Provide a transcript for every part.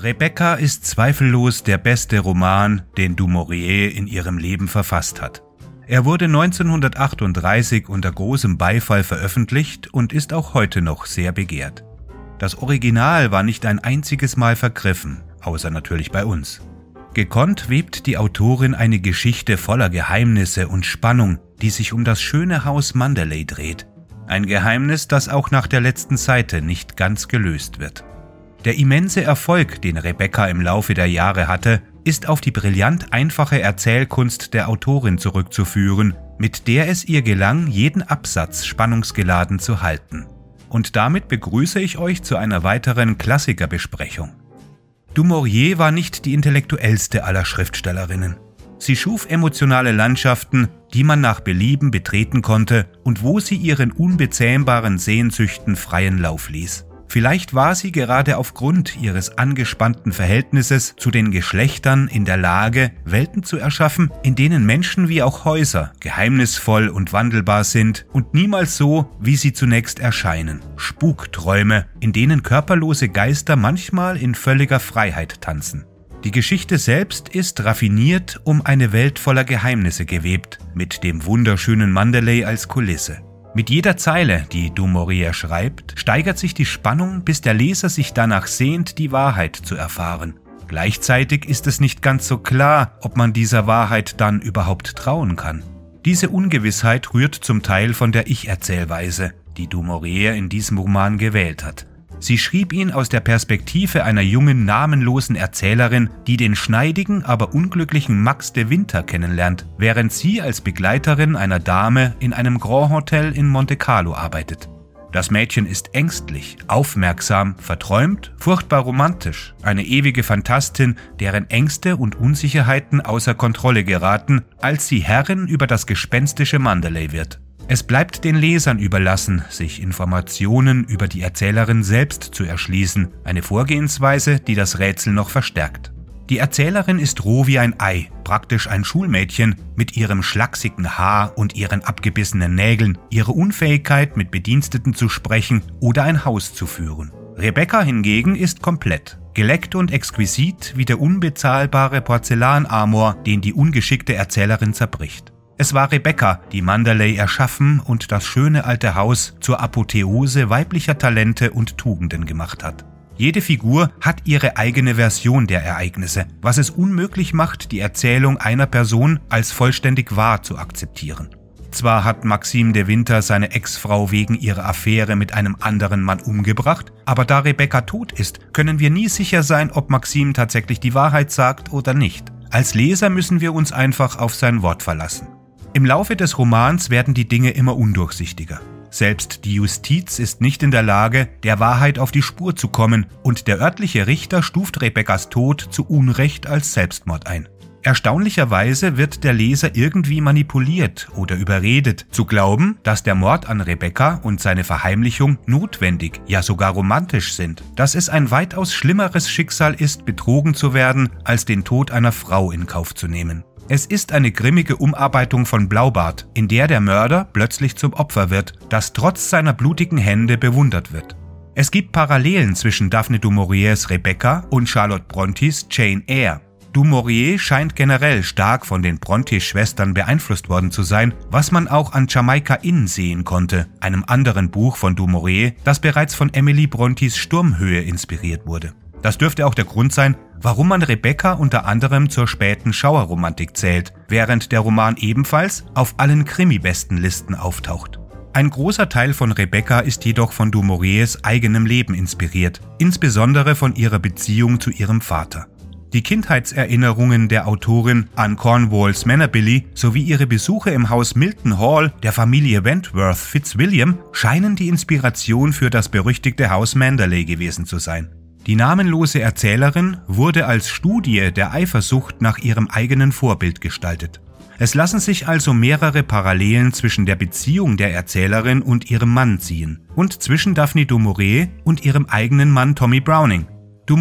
Rebecca ist zweifellos der beste Roman, den du Maurier in ihrem Leben verfasst hat. Er wurde 1938 unter großem Beifall veröffentlicht und ist auch heute noch sehr begehrt. Das Original war nicht ein einziges Mal vergriffen, außer natürlich bei uns. Gekonnt webt die Autorin eine Geschichte voller Geheimnisse und Spannung, die sich um das schöne Haus Manderley dreht. Ein Geheimnis, das auch nach der letzten Seite nicht ganz gelöst wird. Der immense Erfolg, den Rebecca im Laufe der Jahre hatte, ist auf die brillant einfache Erzählkunst der Autorin zurückzuführen, mit der es ihr gelang, jeden Absatz spannungsgeladen zu halten. Und damit begrüße ich euch zu einer weiteren Klassikerbesprechung. Du Maurier war nicht die intellektuellste aller Schriftstellerinnen. Sie schuf emotionale Landschaften, die man nach Belieben betreten konnte und wo sie ihren unbezähmbaren Sehnsüchten freien Lauf ließ. Vielleicht war sie gerade aufgrund ihres angespannten Verhältnisses zu den Geschlechtern in der Lage, Welten zu erschaffen, in denen Menschen wie auch Häuser geheimnisvoll und wandelbar sind und niemals so, wie sie zunächst erscheinen. Spukträume, in denen körperlose Geister manchmal in völliger Freiheit tanzen. Die Geschichte selbst ist raffiniert um eine Welt voller Geheimnisse gewebt, mit dem wunderschönen Mandalay als Kulisse. Mit jeder Zeile, die du Maurier schreibt, steigert sich die Spannung, bis der Leser sich danach sehnt, die Wahrheit zu erfahren. Gleichzeitig ist es nicht ganz so klar, ob man dieser Wahrheit dann überhaupt trauen kann. Diese Ungewissheit rührt zum Teil von der Ich-Erzählweise, die du Maurier in diesem Roman gewählt hat. Sie schrieb ihn aus der Perspektive einer jungen, namenlosen Erzählerin, die den schneidigen, aber unglücklichen Max de Winter kennenlernt, während sie als Begleiterin einer Dame in einem Grand Hotel in Monte Carlo arbeitet. Das Mädchen ist ängstlich, aufmerksam, verträumt, furchtbar romantisch, eine ewige Fantastin, deren Ängste und Unsicherheiten außer Kontrolle geraten, als sie Herrin über das gespenstische Mandalay wird. Es bleibt den Lesern überlassen, sich Informationen über die Erzählerin selbst zu erschließen, eine Vorgehensweise, die das Rätsel noch verstärkt. Die Erzählerin ist roh wie ein Ei, praktisch ein Schulmädchen, mit ihrem schlachsigen Haar und ihren abgebissenen Nägeln, ihre Unfähigkeit, mit Bediensteten zu sprechen oder ein Haus zu führen. Rebecca hingegen ist komplett, geleckt und exquisit wie der unbezahlbare Porzellanamor, den die ungeschickte Erzählerin zerbricht. Es war Rebecca, die Mandalay erschaffen und das schöne alte Haus zur Apotheose weiblicher Talente und Tugenden gemacht hat. Jede Figur hat ihre eigene Version der Ereignisse, was es unmöglich macht, die Erzählung einer Person als vollständig wahr zu akzeptieren. Zwar hat Maxime de Winter seine Ex-Frau wegen ihrer Affäre mit einem anderen Mann umgebracht, aber da Rebecca tot ist, können wir nie sicher sein, ob Maxime tatsächlich die Wahrheit sagt oder nicht. Als Leser müssen wir uns einfach auf sein Wort verlassen. Im Laufe des Romans werden die Dinge immer undurchsichtiger. Selbst die Justiz ist nicht in der Lage, der Wahrheit auf die Spur zu kommen, und der örtliche Richter stuft Rebekkas Tod zu Unrecht als Selbstmord ein. Erstaunlicherweise wird der Leser irgendwie manipuliert oder überredet, zu glauben, dass der Mord an Rebecca und seine Verheimlichung notwendig, ja sogar romantisch sind, dass es ein weitaus schlimmeres Schicksal ist, betrogen zu werden, als den Tod einer Frau in Kauf zu nehmen. Es ist eine grimmige Umarbeitung von Blaubart, in der der Mörder plötzlich zum Opfer wird, das trotz seiner blutigen Hände bewundert wird. Es gibt Parallelen zwischen Daphne du Mauriers Rebecca und Charlotte Brontës Jane Eyre. Du Maurier scheint generell stark von den Brontë-Schwestern beeinflusst worden zu sein, was man auch an Jamaika Inn sehen konnte, einem anderen Buch von Du Maurier, das bereits von Emily Brontës Sturmhöhe inspiriert wurde. Das dürfte auch der Grund sein, warum man Rebecca unter anderem zur späten Schauerromantik zählt, während der Roman ebenfalls auf allen Krimi-Bestenlisten auftaucht. Ein großer Teil von Rebecca ist jedoch von Du Mauriers eigenem Leben inspiriert, insbesondere von ihrer Beziehung zu ihrem Vater. Die Kindheitserinnerungen der Autorin an Cornwalls Manorbilly sowie ihre Besuche im Haus Milton Hall der Familie Wentworth Fitzwilliam scheinen die Inspiration für das berüchtigte Haus Manderley gewesen zu sein. Die namenlose Erzählerin wurde als Studie der Eifersucht nach ihrem eigenen Vorbild gestaltet. Es lassen sich also mehrere Parallelen zwischen der Beziehung der Erzählerin und ihrem Mann ziehen und zwischen Daphne du und ihrem eigenen Mann Tommy Browning. Du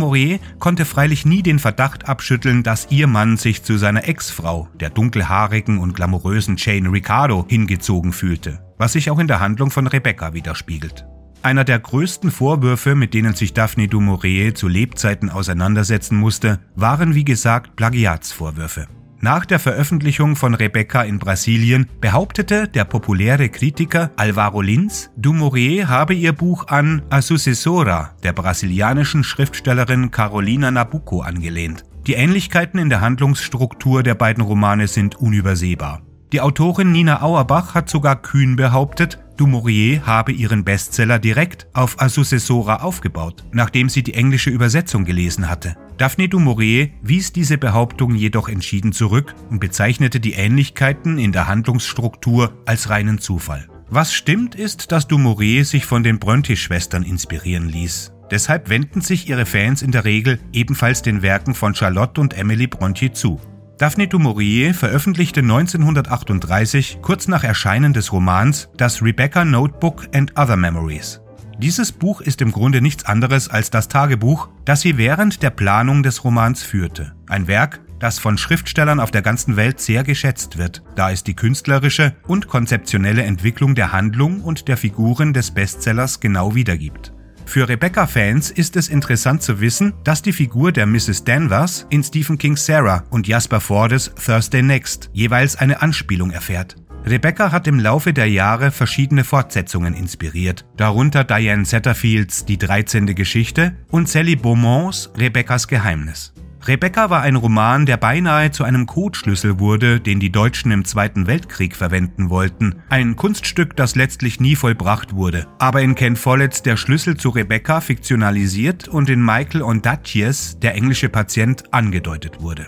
konnte freilich nie den Verdacht abschütteln, dass ihr Mann sich zu seiner Ex-Frau, der dunkelhaarigen und glamourösen Jane Ricardo, hingezogen fühlte, was sich auch in der Handlung von Rebecca widerspiegelt. Einer der größten Vorwürfe, mit denen sich Daphne du Maurier zu Lebzeiten auseinandersetzen musste, waren wie gesagt Plagiatsvorwürfe. Nach der Veröffentlichung von Rebecca in Brasilien behauptete der populäre Kritiker Alvaro Lins, du Maurier habe ihr Buch an A Sucessora der brasilianischen Schriftstellerin Carolina Nabucco angelehnt. Die Ähnlichkeiten in der Handlungsstruktur der beiden Romane sind unübersehbar. Die Autorin Nina Auerbach hat sogar kühn behauptet, Du Maurier habe ihren Bestseller direkt auf A Successora aufgebaut, nachdem sie die englische Übersetzung gelesen hatte. Daphne du Maurier wies diese Behauptung jedoch entschieden zurück und bezeichnete die Ähnlichkeiten in der Handlungsstruktur als reinen Zufall. Was stimmt, ist, dass du Maurier sich von den Bronte-Schwestern inspirieren ließ. Deshalb wenden sich ihre Fans in der Regel ebenfalls den Werken von Charlotte und Emily Bronte zu. Daphne du Maurier veröffentlichte 1938, kurz nach Erscheinen des Romans, das Rebecca Notebook and Other Memories. Dieses Buch ist im Grunde nichts anderes als das Tagebuch, das sie während der Planung des Romans führte. Ein Werk, das von Schriftstellern auf der ganzen Welt sehr geschätzt wird, da es die künstlerische und konzeptionelle Entwicklung der Handlung und der Figuren des Bestsellers genau wiedergibt. Für Rebecca-Fans ist es interessant zu wissen, dass die Figur der Mrs. Danvers in Stephen King's Sarah und Jasper Fordes Thursday Next jeweils eine Anspielung erfährt. Rebecca hat im Laufe der Jahre verschiedene Fortsetzungen inspiriert, darunter Diane Setterfields Die 13. Geschichte und Sally Beaumonts Rebeccas Geheimnis. Rebecca war ein Roman, der beinahe zu einem Codeschlüssel wurde, den die Deutschen im Zweiten Weltkrieg verwenden wollten. Ein Kunststück, das letztlich nie vollbracht wurde. Aber in Ken Folletts Der Schlüssel zu Rebecca fiktionalisiert und in Michael Ondaatjes Der englische Patient angedeutet wurde.